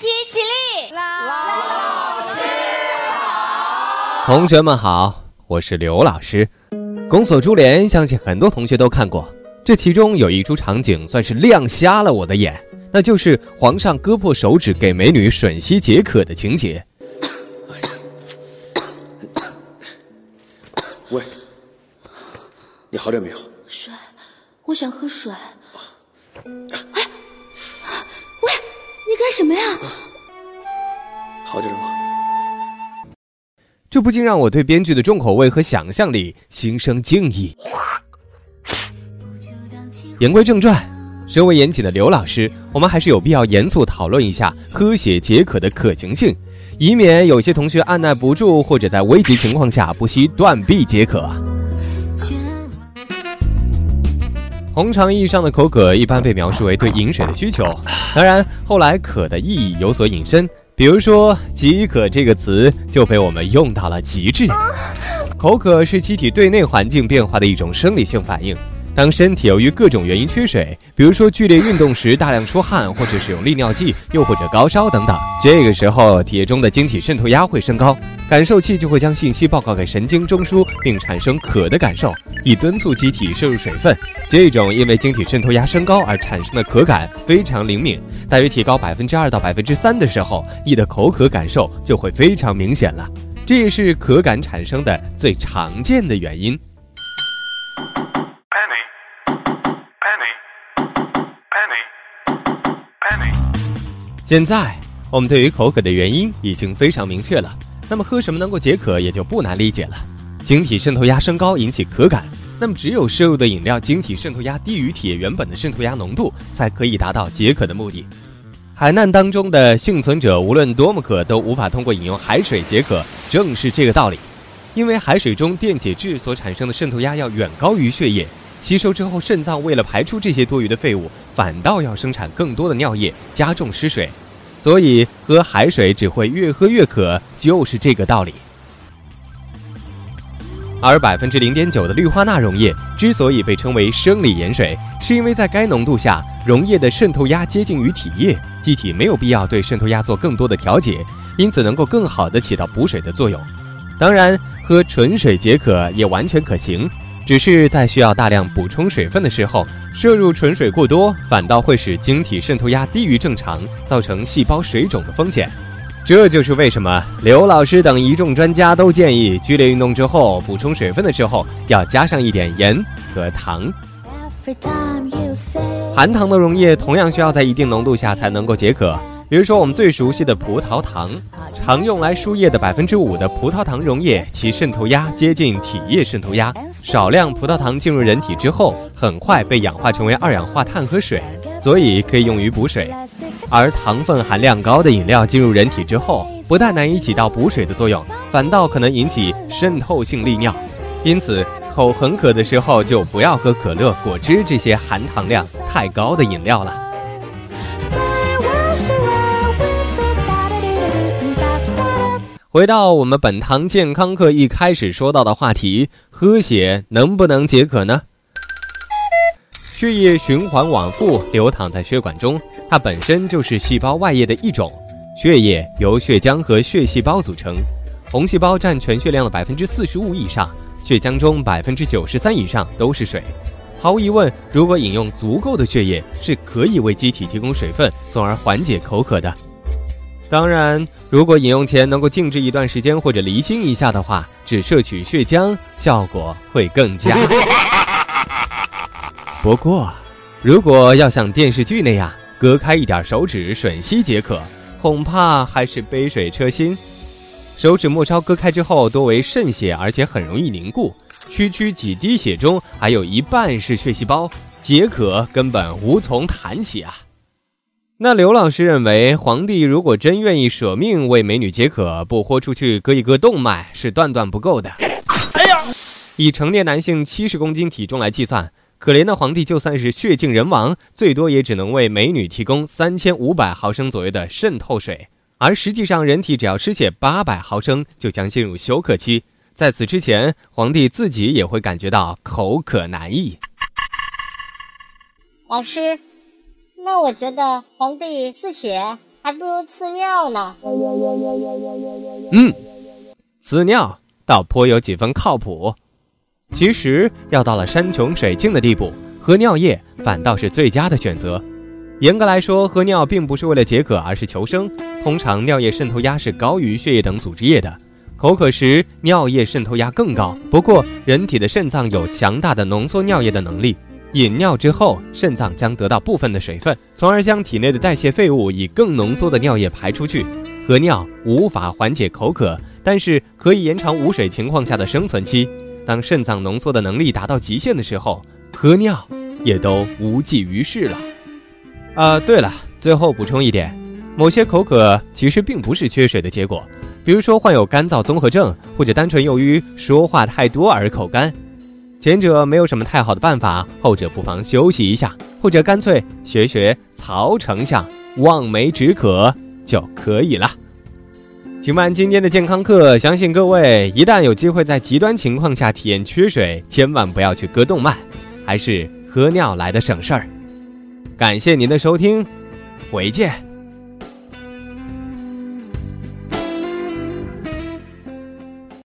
体起立。老师好，同学们好，我是刘老师。宫锁珠帘，相信很多同学都看过。这其中有一出场景算是亮瞎了我的眼，那就是皇上割破手指给美女吮吸解渴的情节。喂，你好点没有？水，我想喝水。干什么呀？好点了吗？这不禁让我对编剧的重口味和想象力心生敬意。言归正传，身为严谨的刘老师，我们还是有必要严肃讨论一下喝血解渴的可行性，以免有些同学按耐不住，或者在危急情况下不惜断臂解渴。通常意义上的口渴，一般被描述为对饮水的需求。当然，后来“渴”的意义有所引申，比如说“饥渴”这个词就被我们用到了极致。口渴是机体对内环境变化的一种生理性反应。当身体由于各种原因缺水，比如说剧烈运动时大量出汗，或者使用利尿剂，又或者高烧等等，这个时候体液中的晶体渗透压会升高，感受器就会将信息报告给神经中枢，并产生渴的感受，以敦促机体摄入水分。这种因为晶体渗透压升高而产生的渴感非常灵敏，大约提高百分之二到百分之三的时候，你的口渴感受就会非常明显了。这也是渴感产生的最常见的原因。现在我们对于口渴的原因已经非常明确了，那么喝什么能够解渴也就不难理解了。晶体渗透压升高引起渴感，那么只有摄入的饮料晶体渗透压低于体液原本的渗透压浓度，才可以达到解渴的目的。海难当中的幸存者无论多么渴都无法通过饮用海水解渴，正是这个道理。因为海水中电解质所产生的渗透压要远高于血液，吸收之后肾脏为了排出这些多余的废物，反倒要生产更多的尿液，加重失水。所以喝海水只会越喝越渴，就是这个道理。而百分之零点九的氯化钠溶液之所以被称为生理盐水，是因为在该浓度下，溶液的渗透压接近于体液，机体没有必要对渗透压做更多的调节，因此能够更好的起到补水的作用。当然，喝纯水解渴也完全可行。只是在需要大量补充水分的时候，摄入纯水过多，反倒会使晶体渗透压低于正常，造成细胞水肿的风险。这就是为什么刘老师等一众专家都建议，剧烈运动之后补充水分的时候，要加上一点盐和糖。含糖的溶液同样需要在一定浓度下才能够解渴。比如说，我们最熟悉的葡萄糖，常用来输液的百分之五的葡萄糖溶液，其渗透压接近体液渗透压。少量葡萄糖进入人体之后，很快被氧化成为二氧化碳和水，所以可以用于补水。而糖分含量高的饮料进入人体之后，不但难以起到补水的作用，反倒可能引起渗透性利尿。因此，口很渴的时候就不要喝可乐、果汁这些含糖量太高的饮料了。回到我们本堂健康课一开始说到的话题，喝血能不能解渴呢？血液循环往复，流淌在血管中，它本身就是细胞外液的一种。血液由血浆和血细胞组成，红细胞占全血量的百分之四十五以上，血浆中百分之九十三以上都是水。毫无疑问，如果饮用足够的血液，是可以为机体提供水分，从而缓解口渴的。当然，如果饮用前能够静置一段时间或者离心一下的话，只摄取血浆效果会更佳。不过，如果要像电视剧那样隔开一点手指吮吸解渴，恐怕还是杯水车薪。手指末梢割开之后多为渗血，而且很容易凝固，区区几滴血中还有一半是血细胞，解渴根本无从谈起啊。那刘老师认为，皇帝如果真愿意舍命为美女解渴，不豁出去割一割动脉是断断不够的。哎呀，以成年男性七十公斤体重来计算，可怜的皇帝就算是血尽人亡，最多也只能为美女提供三千五百毫升左右的渗透水。而实际上，人体只要失血八百毫升，就将进入休克期。在此之前，皇帝自己也会感觉到口渴难抑。老师。那我觉得皇帝刺血还不如吃尿呢。嗯，呲尿倒颇有几分靠谱。其实要到了山穷水尽的地步，喝尿液反倒是最佳的选择。严格来说，喝尿并不是为了解渴，而是求生。通常尿液渗透压是高于血液等组织液的，口渴时尿液渗透压更高。不过，人体的肾脏有强大的浓缩尿液的能力。饮尿之后，肾脏将得到部分的水分，从而将体内的代谢废物以更浓缩的尿液排出去。喝尿无法缓解口渴，但是可以延长无水情况下的生存期。当肾脏浓缩的能力达到极限的时候，喝尿也都无济于事了。啊，对了，最后补充一点，某些口渴其实并不是缺水的结果，比如说患有干燥综合症，或者单纯由于说话太多而口干。前者没有什么太好的办法，后者不妨休息一下，或者干脆学学曹丞相望梅止渴就可以了。听完今天的健康课，相信各位一旦有机会在极端情况下体验缺水，千万不要去割动脉，还是喝尿来的省事儿。感谢您的收听，回见。